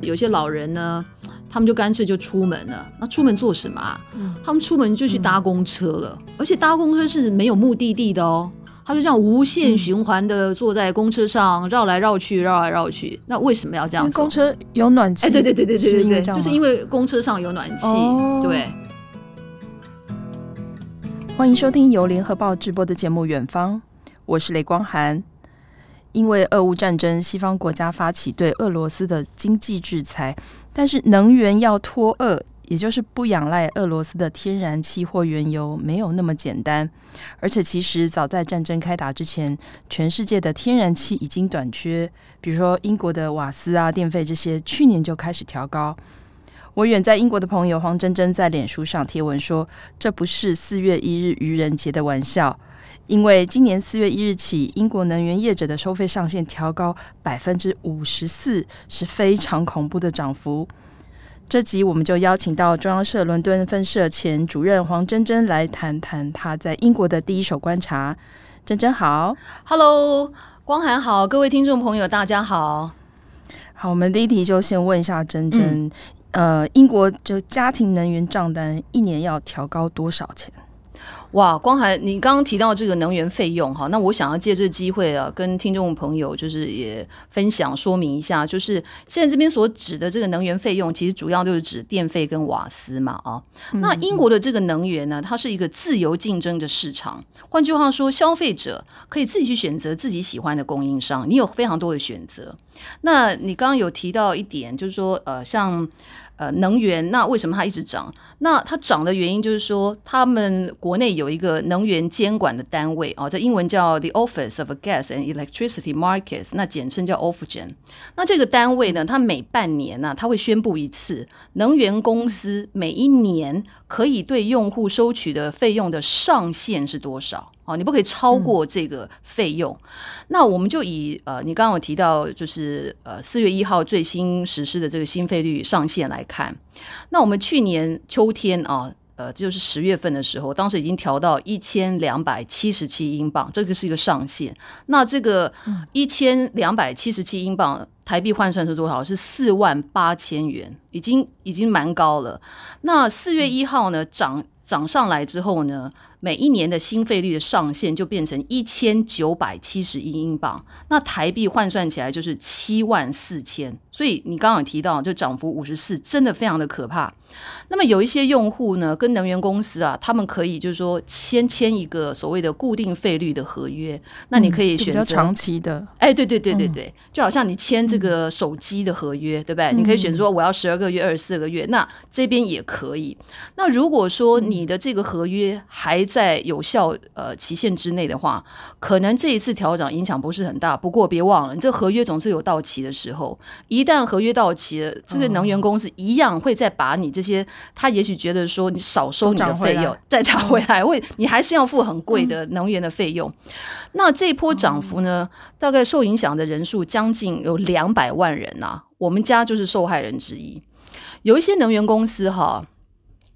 有些老人呢，他们就干脆就出门了。那出门做什么啊？嗯、他们出门就去搭公车了，嗯、而且搭公车是没有目的地的哦。他就这样无限循环的坐在公车上绕来绕去，绕来绕去。那为什么要这样？因为公车有暖气。哎，对对对对对对对，就是因为公车上有暖气。哦、对。欢迎收听由联合报直播的节目《远方》，我是雷光涵。因为俄乌战争，西方国家发起对俄罗斯的经济制裁，但是能源要脱俄，也就是不仰赖俄罗斯的天然气或原油，没有那么简单。而且，其实早在战争开打之前，全世界的天然气已经短缺，比如说英国的瓦斯啊、电费这些，去年就开始调高。我远在英国的朋友黄珍珍在脸书上贴文说：“这不是四月一日愚人节的玩笑。”因为今年四月一日起，英国能源业者的收费上限调高百分之五十四，是非常恐怖的涨幅。这集我们就邀请到中央社伦敦分社前主任黄珍珍来谈谈她在英国的第一手观察。珍珍好，Hello，光涵好，各位听众朋友大家好。好，我们第一题就先问一下珍珍，嗯、呃，英国就家庭能源账单一年要调高多少钱？哇，光涵，你刚刚提到这个能源费用哈，那我想要借这个机会啊，跟听众朋友就是也分享说明一下，就是现在这边所指的这个能源费用，其实主要就是指电费跟瓦斯嘛啊。那英国的这个能源呢，它是一个自由竞争的市场，换句话说，消费者可以自己去选择自己喜欢的供应商，你有非常多的选择。那你刚刚有提到一点，就是说呃，像。呃，能源那为什么它一直涨？那它涨的原因就是说，他们国内有一个能源监管的单位啊，这英文叫 The Office of Gas and Electricity Markets，那简称叫 Ofgem。那这个单位呢，它每半年呢、它会宣布一次能源公司每一年可以对用户收取的费用的上限是多少。哦，你不可以超过这个费用。嗯、那我们就以呃，你刚刚有提到，就是呃，四月一号最新实施的这个新费率上限来看，那我们去年秋天啊，呃，就是十月份的时候，当时已经调到一千两百七十七英镑，这个是一个上限。那这个一千两百七十七英镑台币换算是多少？是四万八千元，已经已经蛮高了。那四月一号呢，涨涨上来之后呢，每一年的新费率的上限就变成一千九百七十一英镑，那台币换算起来就是七万四千。所以你刚刚有提到，就涨幅五十四，真的非常的可怕。那么有一些用户呢，跟能源公司啊，他们可以就是说先签一个所谓的固定费率的合约，那你可以选择、长期的。哎，对对对对对，嗯、就好像你签这个手机的合约，嗯、对不对？你可以选择说我要十二个月、二十四个月，那这边也可以。那如果说你的这个合约还在有效呃期限之内的话，可能这一次调整影响不是很大。不过别忘了，你这合约总是有到期的时候。一旦合约到期了，这个能源公司一样会再把你这些，他也许觉得说你少收你的费用，再涨回来，会你还是要付很贵的能源的费用。那这一波涨幅呢，大概受影响的人数将近有两百万人呐、啊，我们家就是受害人之一。有一些能源公司哈。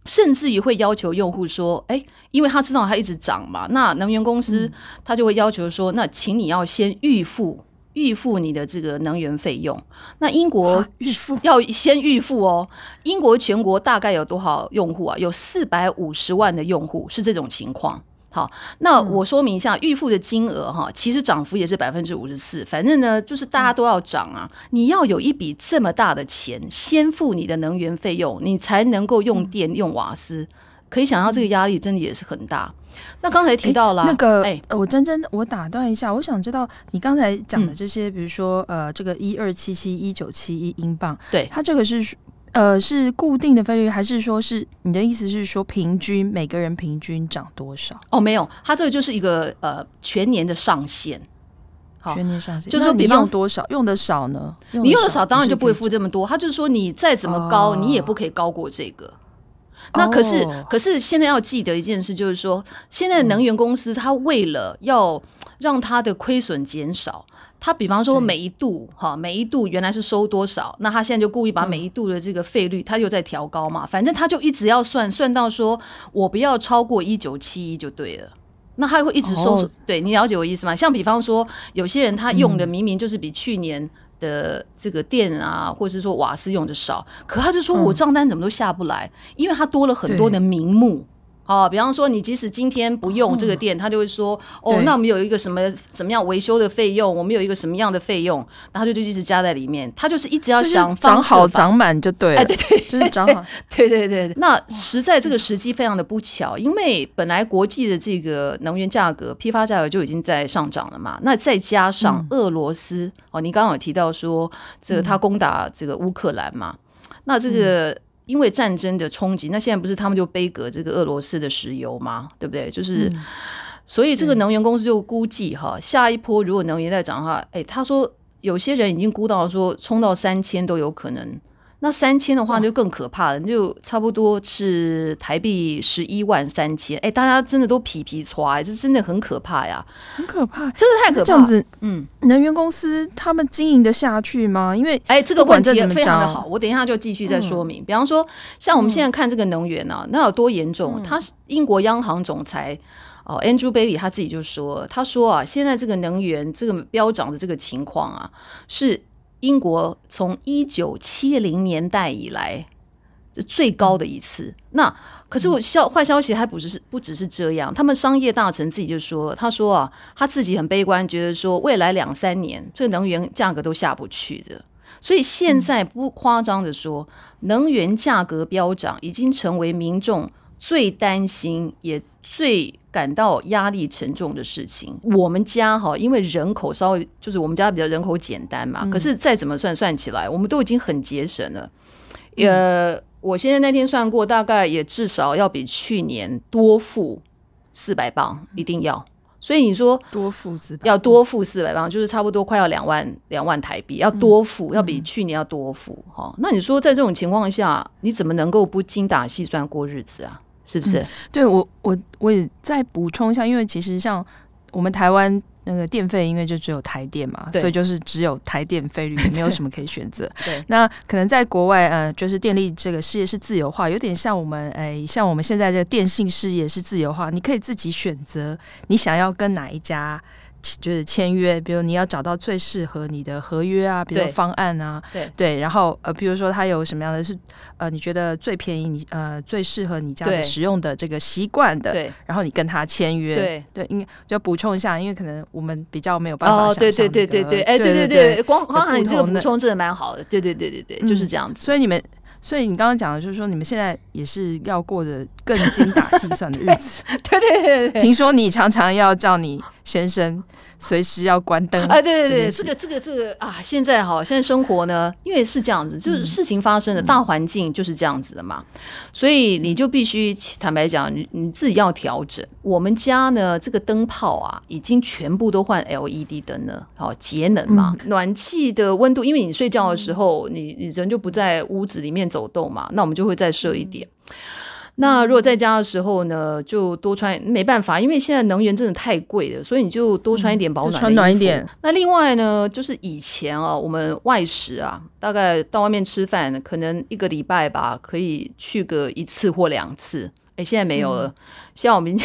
甚至于会要求用户说：“哎，因为他知道他一直涨嘛，那能源公司他就会要求说，那请你要先预付预付你的这个能源费用。那英国预付 要先预付哦。英国全国大概有多少用户啊？有四百五十万的用户是这种情况。”好，那我说明一下预付的金额哈，其实涨幅也是百分之五十四。反正呢，就是大家都要涨啊，你要有一笔这么大的钱，先付你的能源费用，你才能够用电用瓦斯。可以想到这个压力真的也是很大。那刚才提到了、欸、那个，哎、欸，我真真我打断一下，我想知道你刚才讲的这些，比如说呃，这个一二七七一九七一英镑，对，它这个是。呃，是固定的费率，还是说是你的意思是说平均每个人平均涨多少？哦，没有，它这个就是一个呃全年的上限。好，全年上限，就是说你用多少，用的少呢？你用的少，当然就不会付这么多。他就是说，你再怎么高，你也不可以高过这个。那可是，可是现在要记得一件事，就是说，现在能源公司它为了要让它的亏损减少。他比方说每一度哈，每一度原来是收多少，那他现在就故意把每一度的这个费率，他又在调高嘛，反正他就一直要算，算到说我不要超过一九七一就对了。那他会一直收，对，你了解我意思吗？像比方说有些人他用的明明就是比去年的这个电啊，或者是说瓦斯用的少，可他就说我账单怎么都下不来，嗯、因为他多了很多的名目。哦，比方说你即使今天不用这个电，他就会说哦，那我们有一个什么怎么样维修的费用，我们有一个什么样的费用，然后他就就一直加在里面，他就是一直要想涨好涨满就对了，哎，对对，就是涨好，对对对。那实在这个时机非常的不巧，因为本来国际的这个能源价格批发价格就已经在上涨了嘛，那再加上俄罗斯哦，你刚刚有提到说这个他攻打这个乌克兰嘛，那这个。因为战争的冲击，那现在不是他们就背隔这个俄罗斯的石油吗？对不对？就是，嗯、所以这个能源公司就估计哈，下一波如果能源再涨的话，哎，他说有些人已经估到说冲到三千都有可能。那三千的话就更可怕了，就差不多是台币十一万三千。哎，大家真的都皮皮剉，这真的很可怕呀，很可怕，真的太可怕。这样子，嗯，能源公司他们经营得下去吗？因为哎，这个问题也非常的好，我等一下就继续再说明。嗯、比方说，像我们现在看这个能源啊，那有多严重？他是英国央行总裁哦，Andrew Bailey 他自己就说，他说啊，现在这个能源这个飙涨的这个情况啊，是。英国从一九七零年代以来最高的一次。那可是我消坏消息还不只是不只是这样，他们商业大臣自己就说，他说啊，他自己很悲观，觉得说未来两三年这能源价格都下不去的。所以现在不夸张的说，能源价格飙涨已经成为民众最担心也最。感到压力沉重的事情，我们家哈，因为人口稍微就是我们家比较人口简单嘛，嗯、可是再怎么算算起来，我们都已经很节省了。呃、嗯，我现在那天算过，大概也至少要比去年多付四百磅，一定要。所以你说多付四百，要多付四百磅，就是差不多快要两万两万台币，要多付，嗯、要比去年要多付哈。那你说在这种情况下，你怎么能够不精打细算过日子啊？是不是？嗯、对我，我我也再补充一下，因为其实像我们台湾那个电费，因为就只有台电嘛，所以就是只有台电费率，没有什么可以选择。对，那可能在国外，呃，就是电力这个事业是自由化，有点像我们，哎，像我们现在这个电信事业是自由化，你可以自己选择你想要跟哪一家。就是签约，比如你要找到最适合你的合约啊，比如方案啊，对对，然后呃，比如说它有什么样的是呃，你觉得最便宜，你呃最适合你家的使用的这个习惯的，对，然后你跟他签约，对对，应该就要补充一下，因为可能我们比较没有办法想象，对对对对对，哎，对对对，光光涵你这个补充真的蛮好的，对对对对对，就是这样子。所以你们，所以你刚刚讲的就是说，你们现在也是要过着更精打细算的日子，对对对对。听说你常常要叫你先生。随时要关灯啊！对对对，这个这个这个啊，现在哈，现在生活呢，因为是这样子，就是事情发生的大环境就是这样子的嘛，所以你就必须坦白讲，你你自己要调整。我们家呢，这个灯泡啊，已经全部都换 LED 灯了，好节能嘛。暖气的温度，因为你睡觉的时候，你你人就不在屋子里面走动嘛，那我们就会再设一点。那如果在家的时候呢，就多穿，没办法，因为现在能源真的太贵了，所以你就多穿一点保暖。穿暖一点。那另外呢，就是以前啊，我们外食啊，大概到外面吃饭，可能一个礼拜吧，可以去个一次或两次。哎，现在没有了，嗯、现在我们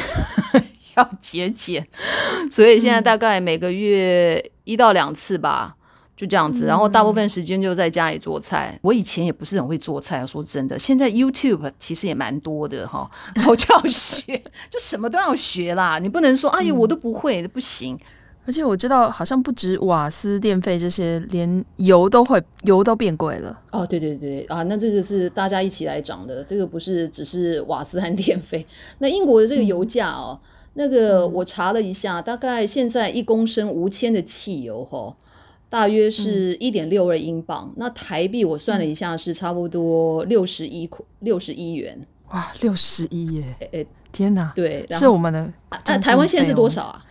要节俭，所以现在大概每个月一到两次吧。就这样子，然后大部分时间就在家里做菜。嗯、我以前也不是很会做菜，说真的。现在 YouTube 其实也蛮多的哈，然后就要 学，就什么都要学啦。你不能说哎呀，我都不会，不行。而且我知道，好像不止瓦斯、电费这些，连油都会，油都变贵了。哦，对对对啊，那这个是大家一起来涨的，这个不是只是瓦斯和电费。那英国的这个油价哦，嗯、那个我查了一下，大概现在一公升五千的汽油哈。大约是一点六二英镑，嗯、那台币我算了一下，是差不多六十一块六十一元。哇，六十一耶！哎、欸，天哪！对，是我们的。啊，台湾现在是多少啊？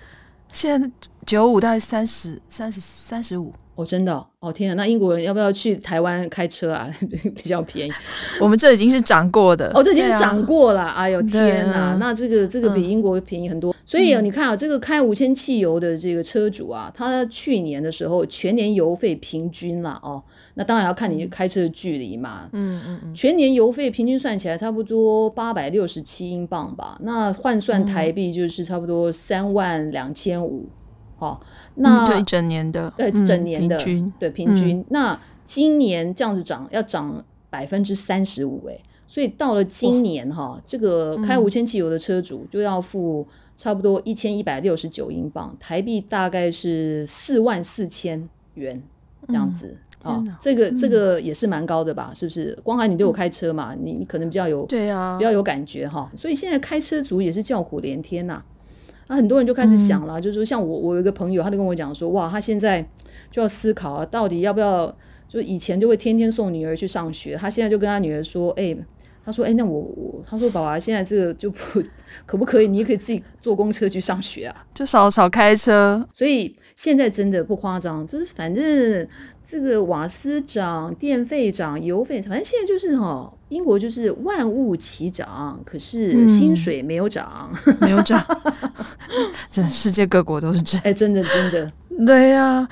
现在九五大概三十三十三十五。哦，真的哦，天啊！那英国人要不要去台湾开车啊？比较便宜。我们这已经是涨过的哦，这已经是涨过了。啊、哎呦天哪！啊、那这个这个比英国便宜很多。嗯、所以啊，你看啊，这个开五千汽油的这个车主啊，他去年的时候全年油费平均啦哦，那当然要看你开车的距离嘛。嗯嗯嗯。全年油费平均算起来差不多八百六十七英镑吧，那换算台币就是差不多三万两千五。哦，那、嗯、对整年的，对整年的，嗯、平均对平均。嗯、那今年这样子涨，要涨百分之三十五，哎，所以到了今年哈，哦、这个开无铅汽油的车主就要付差不多一千一百六十九英镑，台币大概是四万四千元这样子。嗯啊，这个这个也是蛮高的吧？是不是？光涵，你都有开车嘛？你可能比较有对啊，比较有感觉哈。所以现在开车族也是叫苦连天呐。那很多人就开始想了，就是说，像我，我有一个朋友，他就跟我讲说，哇，他现在就要思考啊，到底要不要？就以前就会天天送女儿去上学，他现在就跟他女儿说，哎。他说：“哎，那我我他说，爸爸现在这个就不可不可以？你也可以自己坐公车去上学啊，就少少开车。所以现在真的不夸张，就是反正这个瓦斯涨、电费涨、油费，反正现在就是哈、哦，英国就是万物齐涨，可是薪水没有涨，嗯、没有涨。这世界各国都是这样，哎，真的真的，对呀、啊。”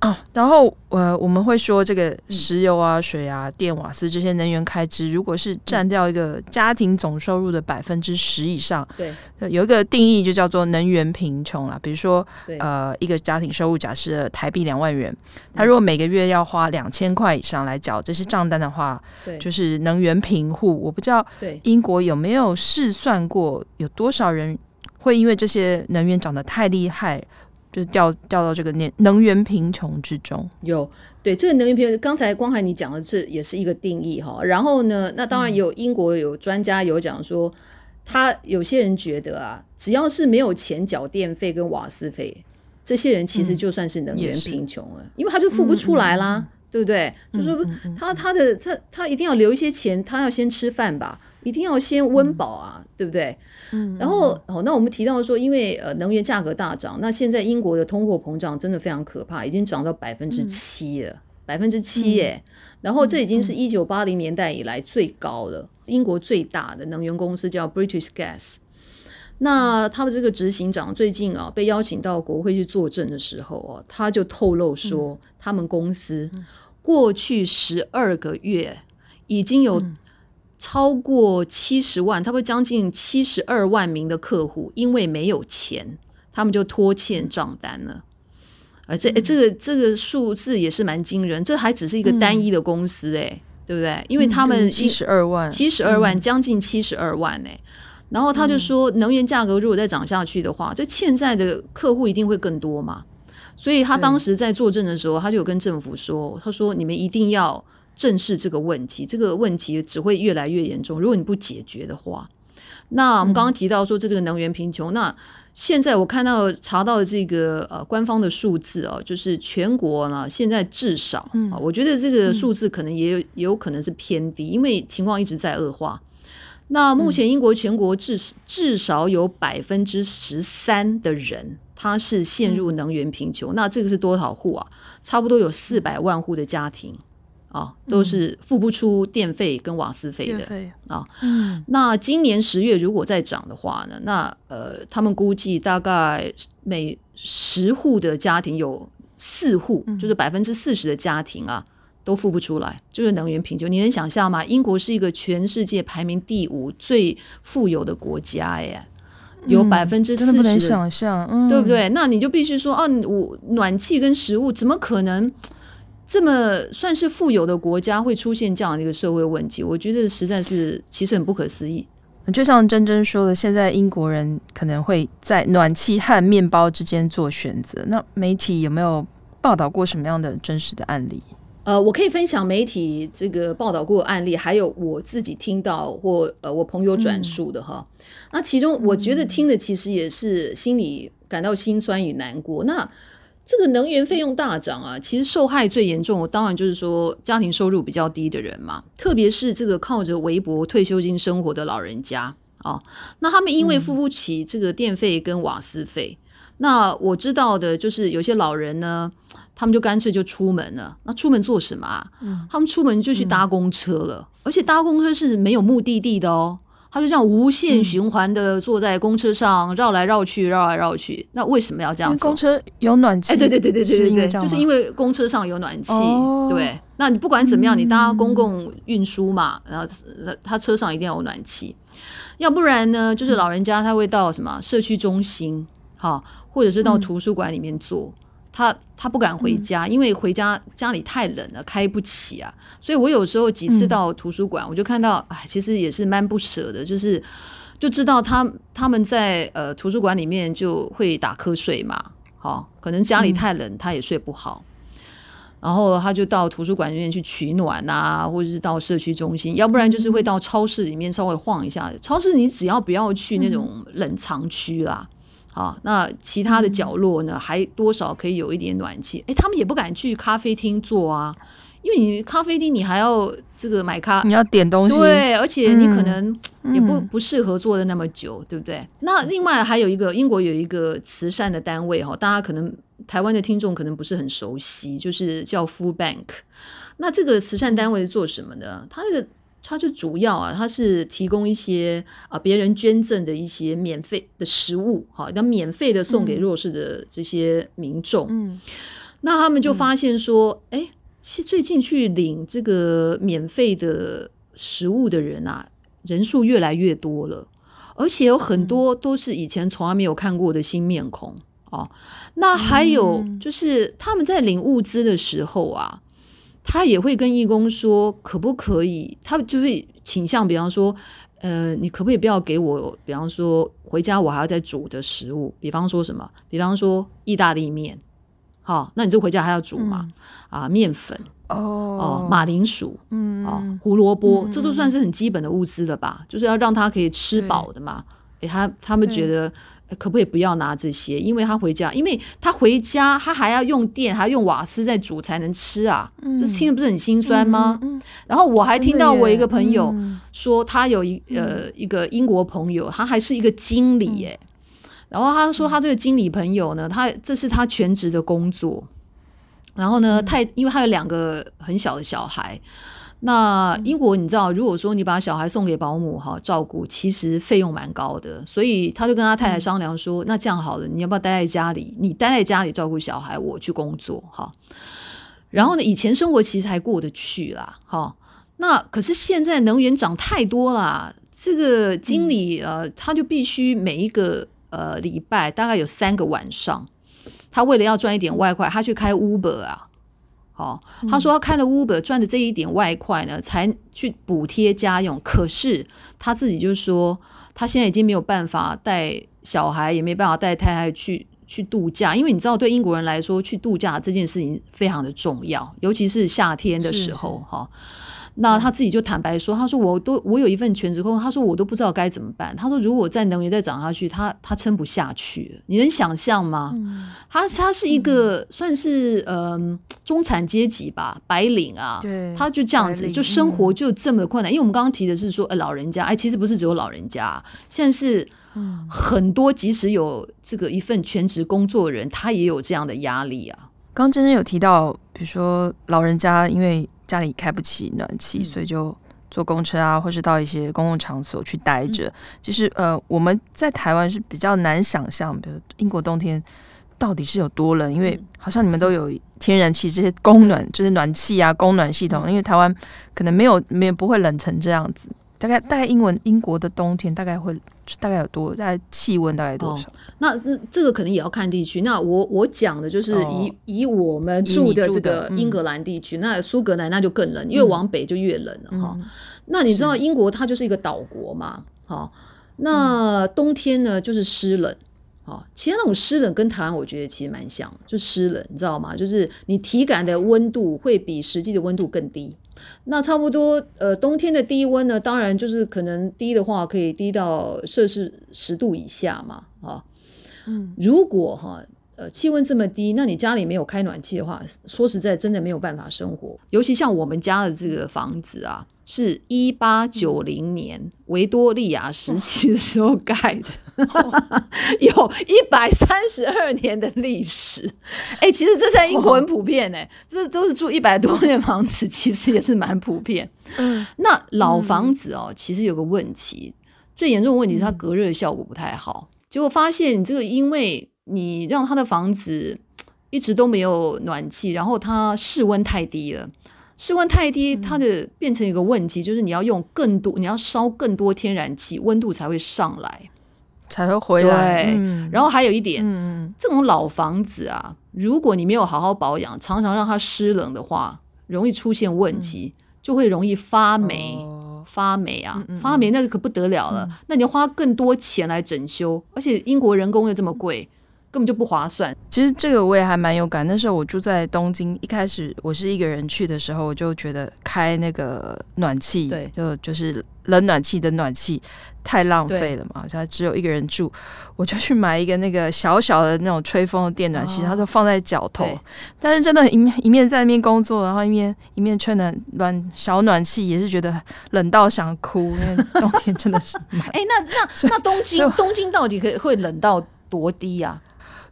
哦，然后呃，我们会说这个石油啊、水啊、电瓦斯这些能源开支，如果是占掉一个家庭总收入的百分之十以上，对，有一个定义就叫做能源贫穷啦。比如说，呃，一个家庭收入假设台币两万元，他如果每个月要花两千块以上来缴这些账单的话，对，就是能源贫户。我不知道英国有没有试算过，有多少人会因为这些能源涨得太厉害，就掉掉到这个能能源贫穷之中。有对这个能源贫穷，刚才光海你讲的这也是一个定义哈。然后呢，那当然有英国有专家有讲说，嗯、他有些人觉得啊，只要是没有钱缴电费跟瓦斯费，这些人其实就算是能源贫穷了，嗯、因为他就付不出来啦，对不对？嗯、就说他他的他他一定要留一些钱，他要先吃饭吧，一定要先温饱啊，嗯、对不对？嗯，然后哦，那我们提到说，因为呃能源价格大涨，那现在英国的通货膨胀真的非常可怕，已经涨到百分之七了，百分之七耶。然后这已经是一九八零年代以来最高了。英国最大的能源公司叫 British Gas，那他们这个执行长最近啊被邀请到国会去作证的时候啊，他就透露说，他们公司过去十二个月已经有。超过七十万，他们将近七十二万名的客户，因为没有钱，他们就拖欠账单了。而这这个这个数字也是蛮惊人，这还只是一个单一的公司哎，嗯、对不对？因为他们七十二万，七十二万，将近七十二万哎。然后他就说，能源价格如果再涨下去的话，这欠债的客户一定会更多嘛。所以他当时在作证的时候，他就有跟政府说，他说你们一定要。正视这个问题，这个问题只会越来越严重。如果你不解决的话，那我们刚刚提到说这这个能源贫穷，嗯、那现在我看到查到这个呃官方的数字哦，就是全国呢现在至少，嗯、我觉得这个数字可能也有也有可能是偏低，因为情况一直在恶化。那目前英国全国至至少有百分之十三的人他是陷入能源贫穷，嗯、那这个是多少户啊？差不多有四百万户的家庭。啊，都是付不出电费跟瓦斯费的费啊。嗯，那今年十月如果再涨的话呢？那呃，他们估计大概每十户的家庭有四户，嗯、就是百分之四十的家庭啊，都付不出来，就是能源贫穷。你能想象吗？英国是一个全世界排名第五最富有的国家耶，有百分之四十，不能想象，嗯、对不对？那你就必须说啊，我暖气跟食物怎么可能？这么算是富有的国家会出现这样的一个社会问题，我觉得实在是其实很不可思议。就像珍珍说的，现在英国人可能会在暖气和面包之间做选择。那媒体有没有报道过什么样的真实的案例？呃，我可以分享媒体这个报道过的案例，还有我自己听到或呃我朋友转述的哈。嗯、那其中我觉得听的其实也是心里感到心酸与难过。那这个能源费用大涨啊，其实受害最严重，当然就是说家庭收入比较低的人嘛，特别是这个靠着微薄退休金生活的老人家啊，那他们因为付不起这个电费跟瓦斯费，嗯、那我知道的就是有些老人呢，他们就干脆就出门了。那出门做什么啊？嗯、他们出门就去搭公车了，嗯、而且搭公车是没有目的地的哦。他就这样无限循环的坐在公车上绕来绕去，绕来绕去。那为什么要这样做？公车有暖气。哎，对对对对对对对，就是因为公车上有暖气。哦、对，那你不管怎么样，你搭公共运输嘛，嗯、然后他车上一定要有暖气。要不然呢，就是老人家他会到什么社区中心好，或者是到图书馆里面坐。嗯、他他不敢回家，嗯、因为回家家里太冷了，开不起啊。所以我有时候几次到图书馆，嗯、我就看到，哎，其实也是蛮不舍的，就是就知道他他们在呃图书馆里面就会打瞌睡嘛，好，可能家里太冷，他也睡不好。嗯然后他就到图书馆里面去取暖啊，或者是到社区中心，要不然就是会到超市里面稍微晃一下。超市你只要不要去那种冷藏区啦，好，那其他的角落呢，还多少可以有一点暖气。哎，他们也不敢去咖啡厅坐啊，因为你咖啡厅你还要这个买咖，你要点东西，对，而且你可能也不不适合坐的那么久，对不对？那另外还有一个英国有一个慈善的单位哈，大家可能。台湾的听众可能不是很熟悉，就是叫 Food Bank。那这个慈善单位是做什么的？它那个它就主要啊，它是提供一些啊别人捐赠的一些免费的食物，哈，那免费的送给弱势的这些民众。嗯，那他们就发现说，哎、嗯，最近去领这个免费的食物的人啊，人数越来越多了，而且有很多都是以前从来没有看过的新面孔。哦，那还有就是他们在领物资的时候啊，他也会跟义工说可不可以，他就会倾向，比方说，呃，你可不可以不要给我，比方说回家我还要再煮的食物，比方说什么，比方说意大利面，好，那你就回家还要煮嘛，嗯、啊，面粉。哦，哦，马铃薯，嗯，哦，胡萝卜，嗯、这都算是很基本的物资了吧？就是要让他可以吃饱的嘛，诶，他他们觉得。可不可以不要拿这些？因为他回家，因为他回家，他还要用电，还要用瓦斯在煮才能吃啊。嗯、这听着不是很心酸吗？嗯嗯、然后我还听到我一个朋友说，他有一、嗯、呃一个英国朋友，他还是一个经理耶。嗯、然后他说他这个经理朋友呢，他这是他全职的工作。然后呢，太因为他有两个很小的小孩。那英国你知道，如果说你把小孩送给保姆哈照顾，其实费用蛮高的，所以他就跟他太太商量说，嗯、那这样好了，你要不要待在家里？你待在家里照顾小孩，我去工作哈。然后呢，以前生活其实还过得去啦，哈。那可是现在能源涨太多啦，这个经理呃，他就必须每一个呃礼拜大概有三个晚上，他为了要赚一点外快，他去开 Uber 啊。哦，他说他开了 Uber 赚的这一点外快呢，才去补贴家用。可是他自己就说，他现在已经没有办法带小孩，也没办法带太太去去度假，因为你知道，对英国人来说，去度假这件事情非常的重要，尤其是夏天的时候，哈。那他自己就坦白说，他说我都我有一份全职工作，他说我都不知道该怎么办。他说如果再能源再涨下去，他他撑不下去，你能想象吗？嗯、他他是一个算是嗯、呃、中产阶级吧，白领啊，对他就这样子，就生活就这么困难。嗯、因为我们刚刚提的是说，呃，老人家，哎，其实不是只有老人家，现在是很多即使有这个一份全职工作的人，他也有这样的压力啊。刚刚真真有提到，比如说老人家因为。家里开不起暖气，嗯、所以就坐公车啊，或是到一些公共场所去待着。嗯、就是呃，我们在台湾是比较难想象，比如英国冬天到底是有多冷，因为好像你们都有天然气这些供暖，就是暖气啊，供暖系统。因为台湾可能没有没有不会冷成这样子。大概大概英文英国的冬天大概会大概有多大概气温大概多少？哦、那那这个可能也要看地区。那我我讲的就是以、哦、以我们住的这个英格兰地区，嗯、那苏格兰那就更冷，越往北就越冷了哈。嗯、那你知道英国它就是一个岛国嘛？好是，那冬天呢就是湿冷。哈，其实那种湿冷跟台湾我觉得其实蛮像，就湿冷，你知道吗？就是你体感的温度会比实际的温度更低。那差不多，呃，冬天的低温呢，当然就是可能低的话，可以低到摄氏十度以下嘛，啊，嗯，如果哈，呃，气温这么低，那你家里没有开暖气的话，说实在，真的没有办法生活。尤其像我们家的这个房子啊。是一八九零年维多利亚时期的时候盖的，哦、有一百三十二年的历史。哎、欸，其实这在英国很普遍哎、欸，哦、这都是住一百多年房子，其实也是蛮普遍。嗯，那老房子哦，其实有个问题，最严重的问题是它隔热效果不太好。嗯、结果发现，这个因为你让它的房子一直都没有暖气，然后它室温太低了。室温太低，它的变成一个问题，嗯、就是你要用更多，你要烧更多天然气，温度才会上来。才会回来。对，嗯、然后还有一点，嗯，这种老房子啊，如果你没有好好保养，常常让它湿冷的话，容易出现问题，嗯、就会容易发霉。哦发霉啊，发霉那个可不得了了。嗯、那你要花更多钱来整修，而且英国人工又这么贵，根本就不划算。其实这个我也还蛮有感。那时候我住在东京，一开始我是一个人去的时候，我就觉得开那个暖气，对，就就是冷暖气的暖气。太浪费了嘛，他只有一个人住，我就去买一个那个小小的那种吹风的电暖器，它、哦、就放在脚头。但是真的，一面一面在那边工作，然后一面一面吹暖暖小暖气，也是觉得冷到想哭，因为冬天真的是。哎、欸，那那那东京 东京到底可以会冷到多低啊？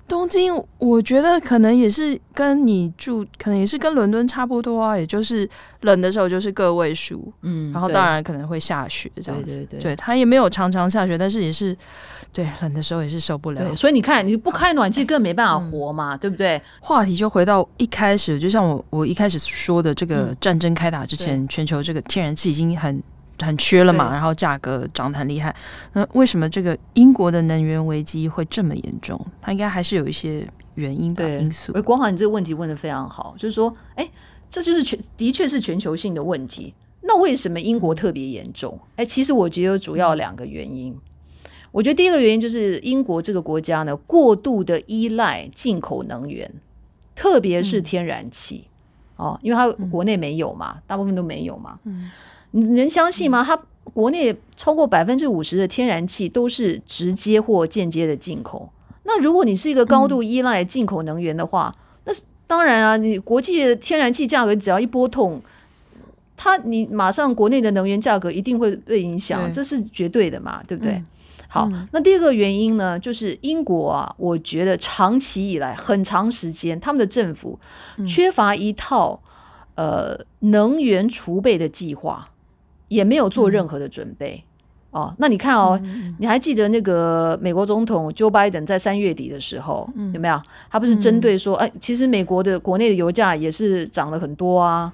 东京，我觉得可能也是跟你住，可能也是跟伦敦差不多啊，也就是冷的时候就是个位数，嗯，然后当然可能会下雪这样子，对对。对，对，它也没有常常下雪，但是也是对冷的时候也是受不了，所以你看你不开暖气更没办法活嘛，嗯、对不对？话题就回到一开始，就像我我一开始说的，这个战争开打之前，嗯、全球这个天然气已经很。很缺了嘛，然后价格涨得很厉害。那为什么这个英国的能源危机会这么严重？它应该还是有一些原因的因素。哎，光华，你这个问题问得非常好，就是说，哎，这就是全的确是全球性的问题。那为什么英国特别严重？哎，其实我觉得有主要两个原因。我觉得第一个原因就是英国这个国家呢，过度的依赖进口能源，特别是天然气、嗯、哦，因为它国内没有嘛，大部分都没有嘛。嗯。你能相信吗？它国内超过百分之五十的天然气都是直接或间接的进口。那如果你是一个高度依赖进口能源的话，嗯、那当然啊，你国际的天然气价格只要一波动，它你马上国内的能源价格一定会被影响，这是绝对的嘛，对不对？嗯、好，嗯、那第二个原因呢，就是英国啊，我觉得长期以来很长时间，他们的政府缺乏一套、嗯、呃能源储备的计划。也没有做任何的准备、嗯、哦。那你看哦，嗯、你还记得那个美国总统 Joe Biden 在三月底的时候、嗯、有没有？他不是针对说，嗯、哎，其实美国的国内的油价也是涨了很多啊。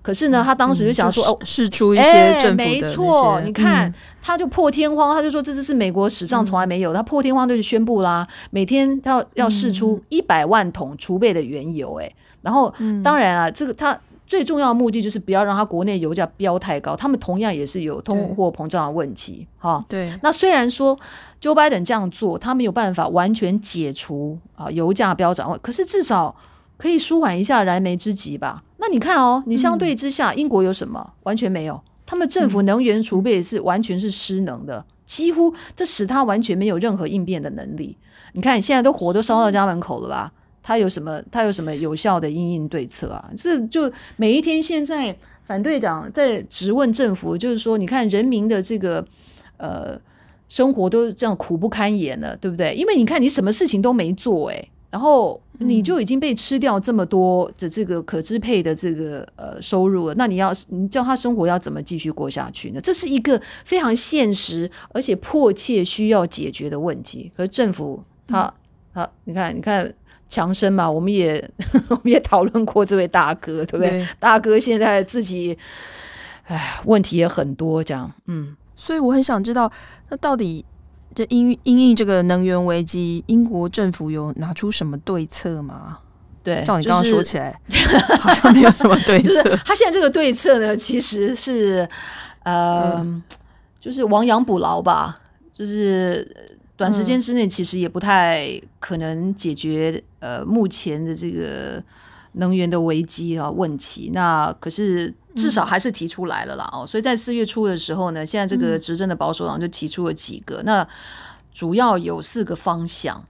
可是呢，他当时就想说，嗯、哦，试出一些政府的、错，你看，嗯、他就破天荒，他就说这次是美国史上从来没有，嗯、他破天荒就宣布啦，每天要要试出一百万桶储备的原油、欸，哎、嗯，然后当然啊，这个他。最重要的目的就是不要让它国内油价飙太高，他们同样也是有通货膨胀的问题，哈。对。那虽然说 Joe Biden 这样做，他没有办法完全解除啊油价飙涨，可是至少可以舒缓一下燃眉之急吧。那你看哦，你相对之下，嗯、英国有什么？完全没有，他们政府能源储备是完全是失能的，嗯、几乎这使他完全没有任何应变的能力。你看，你现在都火都烧到家门口了吧？他有什么？他有什么有效的因应对策啊？这就每一天现在反对党在质问政府，就是说，你看人民的这个呃生活都这样苦不堪言了，对不对？因为你看你什么事情都没做，欸，诶，然后你就已经被吃掉这么多的这个可支配的这个呃收入了，那你要你叫他生活要怎么继续过下去呢？这是一个非常现实而且迫切需要解决的问题。可是政府他他，你看你看。强生嘛，我们也 我们也讨论过这位大哥，对不对？对，大哥现在自己，哎，问题也很多，这样，嗯，所以我很想知道，那到底这因因应这个能源危机，英国政府有拿出什么对策吗？对，照你刚刚说起来，就是、好像没有什么对 策。他现在这个对策呢，其实是呃，嗯、就是亡羊补牢吧，就是。短时间之内其实也不太可能解决呃目前的这个能源的危机啊问题。那可是至少还是提出来了啦哦。所以在四月初的时候呢，现在这个执政的保守党就提出了几个，那主要有四个方向。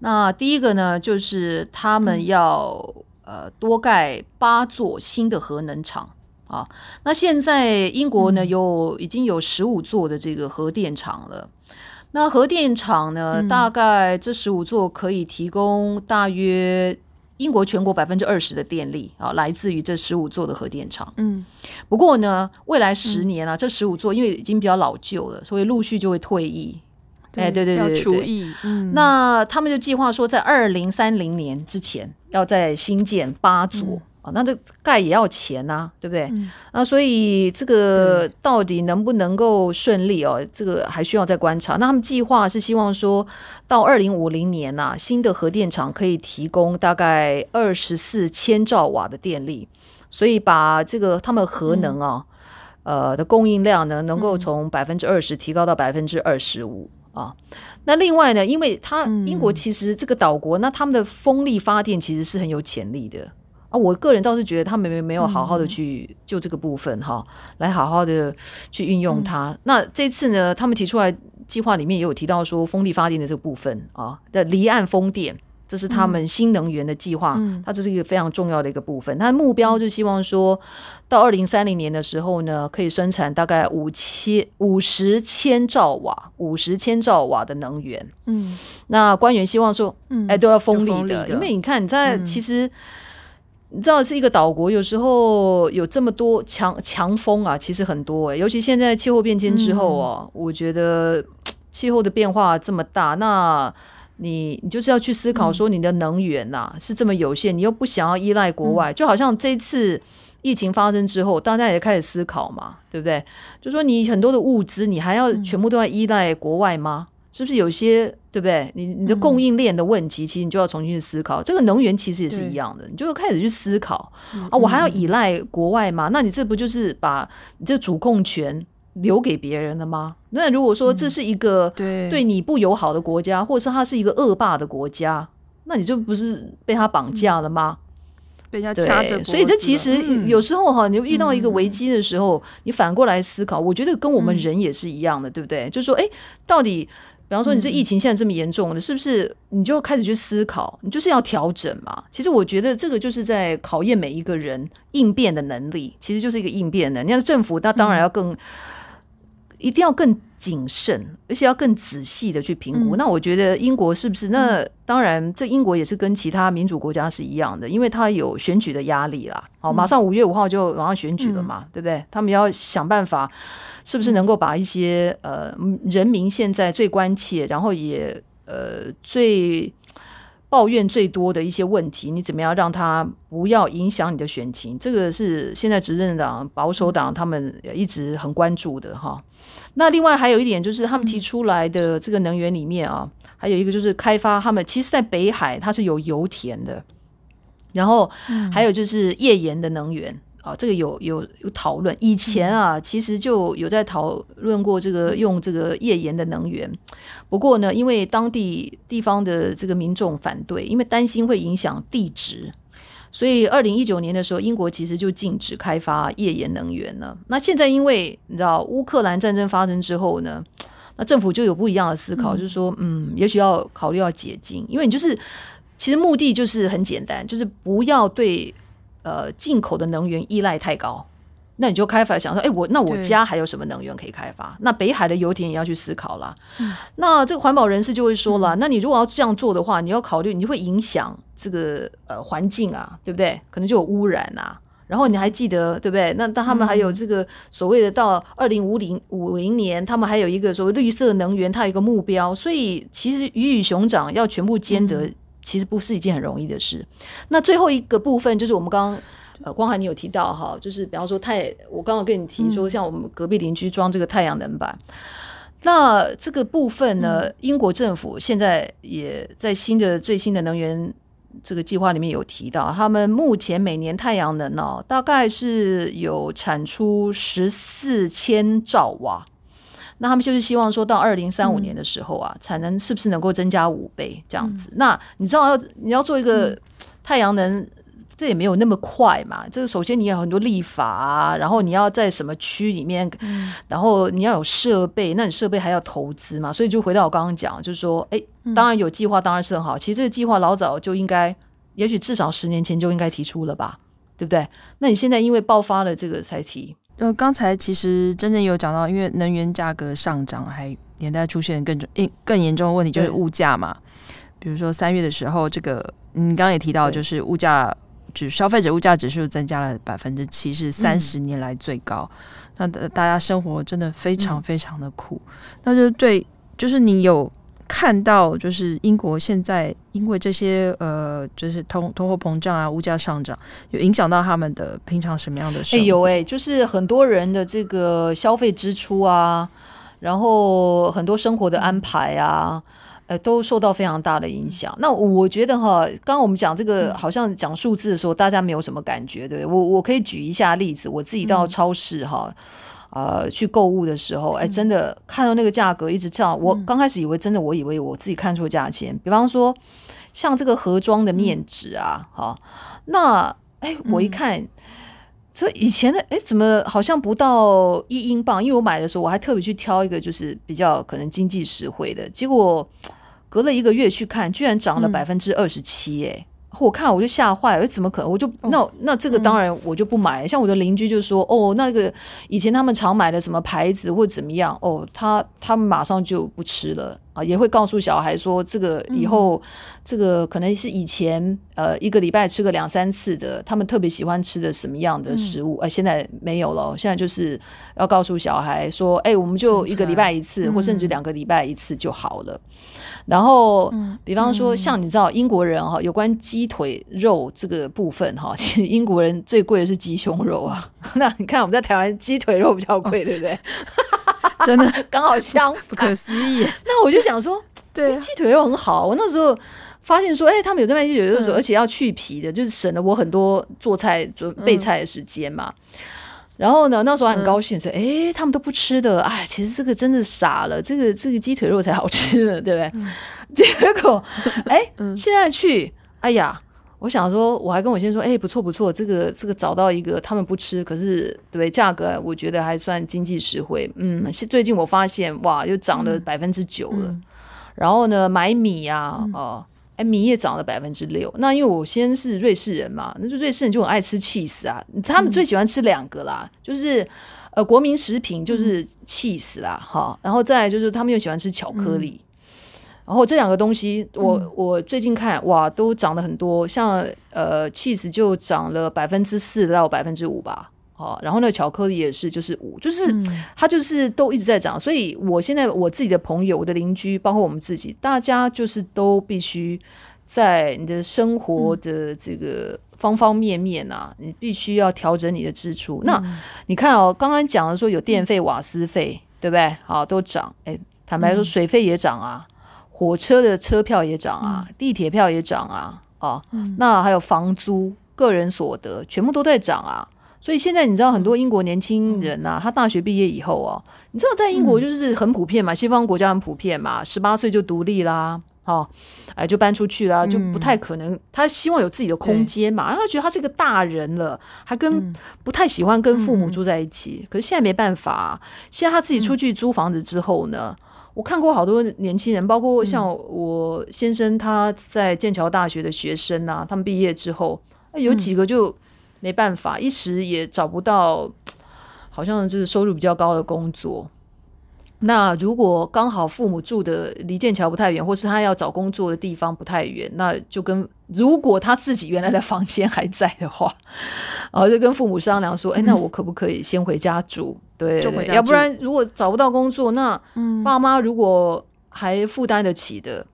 那第一个呢，就是他们要呃多盖八座新的核能厂啊。那现在英国呢有已经有十五座的这个核电厂了。那核电厂呢？嗯、大概这十五座可以提供大约英国全国百分之二十的电力啊，来自于这十五座的核电厂。嗯，不过呢，未来十年啊，嗯、这十五座因为已经比较老旧了，所以陆续就会退役。对哎，对对对，对，对，那他们就计划说，在二零三零年之前，要再新建八座啊，那这盖也要钱呐、啊，对不对？嗯、那所以这个到底能不能够顺利哦？这个还需要再观察。那他们计划是希望说到二零五零年呐、啊，新的核电厂可以提供大概二十四千兆瓦的电力，所以把这个他们核能啊，嗯、呃的供应量呢，能够从百分之二十提高到百分之二十五啊。那另外呢，因为它英国其实这个岛国，那他们的风力发电其实是很有潜力的。啊，我个人倒是觉得他们没没有好好的去就这个部分哈、嗯，来好好的去运用它。嗯、那这次呢，他们提出来计划里面也有提到说，风力发电的这个部分啊的离岸风电，这是他们新能源的计划、嗯，它这是一个非常重要的一个部分。它的目标就希望说到二零三零年的时候呢，可以生产大概五千五十千兆瓦，五十千兆瓦的能源。嗯，那官员希望说，嗯，哎，都要风力的，因为你看你在、嗯、其实。你知道是一个岛国，有时候有这么多强强风啊，其实很多哎、欸，尤其现在气候变迁之后啊、嗯，我觉得 气候的变化这么大，那你你就是要去思考说，你的能源呐、啊嗯、是这么有限，你又不想要依赖国外、嗯，就好像这次疫情发生之后，大家也开始思考嘛，对不对？就说你很多的物资，你还要全部都要依赖国外吗？是不是有些对不对？你你的供应链的问题，其实你就要重新去思考。嗯、这个能源其实也是一样的，你就要开始去思考啊，我还要依赖国外吗？那你这不就是把你这主控权留给别人了吗？那如果说这是一个对你不友好的国家，或者是它是一个恶霸的国家，那你就不是被他绑架了吗？被人家掐着。所以这其实有时候哈，你遇到一个危机的时候，你反过来思考，我觉得跟我们人也是一样的，对不对？就是说，哎，到底。比方说，你这疫情现在这么严重了，是不是你就开始去思考，你就是要调整嘛？其实我觉得这个就是在考验每一个人应变的能力，其实就是一个应变的。你看政府，那当然要更，一定要更谨慎，而且要更仔细的去评估。那我觉得英国是不是？那当然，这英国也是跟其他民主国家是一样的，因为它有选举的压力啦。好，马上五月五号就马上选举了嘛，对不对？他们要想办法。是不是能够把一些呃人民现在最关切，然后也呃最抱怨最多的一些问题，你怎么样让他不要影响你的选情？这个是现在执政党保守党他们一直很关注的哈。那另外还有一点就是，他们提出来的这个能源里面啊，还有一个就是开发他们其实，在北海它是有油田的，然后还有就是页岩的能源。啊，这个有有有讨论，以前啊，其实就有在讨论过这个用这个页岩的能源。不过呢，因为当地地方的这个民众反对，因为担心会影响地质，所以二零一九年的时候，英国其实就禁止开发页岩能源了。那现在因为你知道乌克兰战争发生之后呢，那政府就有不一样的思考，就是说，嗯，也许要考虑要解禁，因为你就是其实目的就是很简单，就是不要对。呃，进口的能源依赖太高，那你就开发想说，哎，我那我家还有什么能源可以开发？那北海的油田也要去思考了。嗯、那这个环保人士就会说了、嗯，那你如果要这样做的话，你要考虑，你就会影响这个呃环境啊，对不对？可能就有污染啊。然后你还记得对不对？那那他们还有这个所谓的到二零五零五零年，他们还有一个所谓绿色能源，它有一个目标。所以其实鱼与熊掌要全部兼得。嗯其实不是一件很容易的事。那最后一个部分就是我们刚刚呃，光涵你有提到哈，就是比方说太，我刚刚跟你提说，像我们隔壁邻居装这个太阳能板，嗯，那这个部分呢，英国政府现在也在新的最新的能源这个计划里面有提到，他们目前每年太阳能呢，大概是有产出十四千兆瓦。那他们就是希望说到二零三五年的时候啊，嗯、产能是不是能够增加五倍这样子？嗯、那你知道要你要做一个太阳能、嗯，这也没有那么快嘛。这个首先你有很多立法啊，然后你要在什么区里面、嗯，然后你要有设备，那你设备还要投资嘛。所以就回到我刚刚讲，就是说，哎，当然有计划当然是很好。其实这个计划老早就应该，也许至少十年前就应该提出了吧，对不对？那你现在因为爆发了这个才提。呃，刚才其实真正有讲到，因为能源价格上涨，还连带出现更重、更严重的问题，就是物价嘛。比如说三月的时候，这个你刚刚也提到，就是物价指消费者物价指数增加了百分之七，是三十年来最高。嗯、那大家生活真的非常非常的苦。嗯、那就对，就是你有看到，就是英国现在因为这些呃，就是通通货膨胀啊、物价上涨，有影响到他们的平常什么样的生活？哎、欸，有哎、欸，就是很多人的这个消费支出啊，然后很多生活的安排啊，呃，都受到非常大的影响。那我觉得哈，刚刚我们讲这个好像讲数字的时候，大家没有什么感觉，对，我我可以举一下例子，我自己到超市哈。嗯呃，去购物的时候，哎，真的看到那个价格一直涨，我刚开始以为真的，我以为我自己看错价钱。比方说，像这个盒装的面纸啊，哈，那哎，我一看，所以以前的哎，怎么好像不到一英镑？因为我买的时候，我还特别去挑一个就是比较可能经济实惠的，结果隔了一个月去看，居然涨了百分之二十七，哎。我看我就吓坏了，怎么可能？我就那那这个当然我就不买。像我的邻居就说：“哦，那个以前他们常买的什么牌子或者怎么样，哦，他他们马上就不吃了啊，也会告诉小孩说这个以后这个可能是以前呃一个礼拜吃个两三次的，他们特别喜欢吃的什么样的食物，哎，现在没有了。现在就是要告诉小孩说，哎，我们就一个礼拜一次，或甚至两个礼拜一次就好了。”然后，比方说，像你知道英国人哈，有关鸡腿肉这个部分哈，其实英国人最贵的是鸡胸肉啊。那你看我们在台湾鸡腿肉比较贵，对不对？真的刚好相反，不可思议。那我就想说，对，鸡腿肉很好。我那时候发现说，哎，他们有在卖鸡腿肉的时候，而且要去皮的，就是省了我很多做菜、准备菜的时间嘛。然后呢，那时候还很高兴，说：“哎、嗯，他们都不吃的，哎，其实这个真的傻了，这个这个鸡腿肉才好吃呢，对不对？”嗯、结果，哎，嗯、现在去，哎呀，我想说，我还跟我先生说：“哎，不错不错，这个这个找到一个他们不吃，可是对？价格我觉得还算经济实惠。”嗯，最近我发现哇，又涨了百分之九了。然后呢，买米呀、啊。哎，米也涨了百分之六。那因为我先是瑞士人嘛，那就瑞士人就很爱吃 cheese 啊。他们最喜欢吃两个啦，嗯、就是呃国民食品就是 cheese 啦，哈、嗯，然后再来就是他们又喜欢吃巧克力。嗯、然后这两个东西，我、嗯、我最近看哇，都涨了很多，像呃 cheese 就涨了百分之四到百分之五吧。好，然后那个巧克力也是，就是五，就是它就是都一直在涨，所以我现在我自己的朋友、我的邻居，包括我们自己，大家就是都必须在你的生活的这个方方面面啊，你必须要调整你的支出。那你看哦，刚刚讲的说有电费、瓦斯费，对不对？好，都涨。哎，坦白说，水费也涨啊，火车的车票也涨啊，地铁票也涨啊，哦，那还有房租、个人所得，全部都在涨啊。所以现在你知道很多英国年轻人呐、啊，他大学毕业以后哦，你知道在英国就是很普遍嘛，西方国家很普遍嘛，十八岁就独立啦，哦，哎就搬出去啦，就不太可能。他希望有自己的空间嘛，然后他觉得他是个大人了，还跟不太喜欢跟父母住在一起。可是现在没办法，现在他自己出去租房子之后呢，我看过好多年轻人，包括像我先生他在剑桥大学的学生啊，他们毕业之后，有几个就。没办法，一时也找不到，好像就是收入比较高的工作。那如果刚好父母住的离剑桥不太远，或是他要找工作的地方不太远，那就跟如果他自己原来的房间还在的话，然后就跟父母商量说：“哎，那我可不可以先回家住？对，对，要不然如果找不到工作，那爸妈如果还负担得起的。”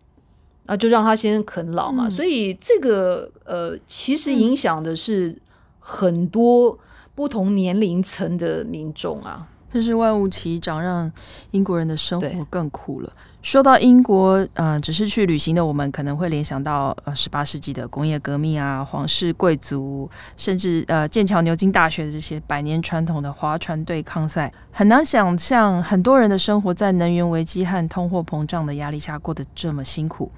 那就让他先啃老嘛。所以这个呃，其实影响的是。很多不同年龄层的民众啊，这是万物齐涨，让英国人的生活更苦了。说到英国，呃，只是去旅行的我们可能会联想到呃十八世纪的工业革命啊，皇室贵族，甚至呃剑桥牛津大学的这些百年传统的划船对抗赛，很难想象很多人的生活在能源危机和通货膨胀的压力下过得这么辛苦。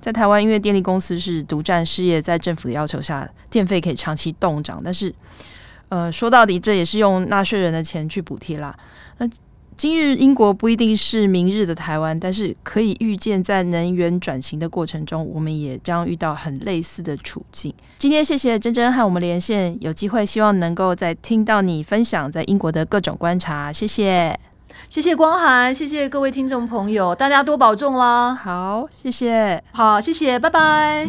在台湾，因为电力公司是独占事业，在政府的要求下，电费可以长期冻涨。但是，呃，说到底，这也是用纳税人的钱去补贴啦。那今日英国不一定是明日的台湾，但是可以预见，在能源转型的过程中，我们也将遇到很类似的处境。今天谢谢珍珍和我们连线，有机会希望能够再听到你分享在英国的各种观察。谢谢。谢谢光涵，谢谢各位听众朋友，大家多保重啦！好，谢谢，好，谢谢，拜拜。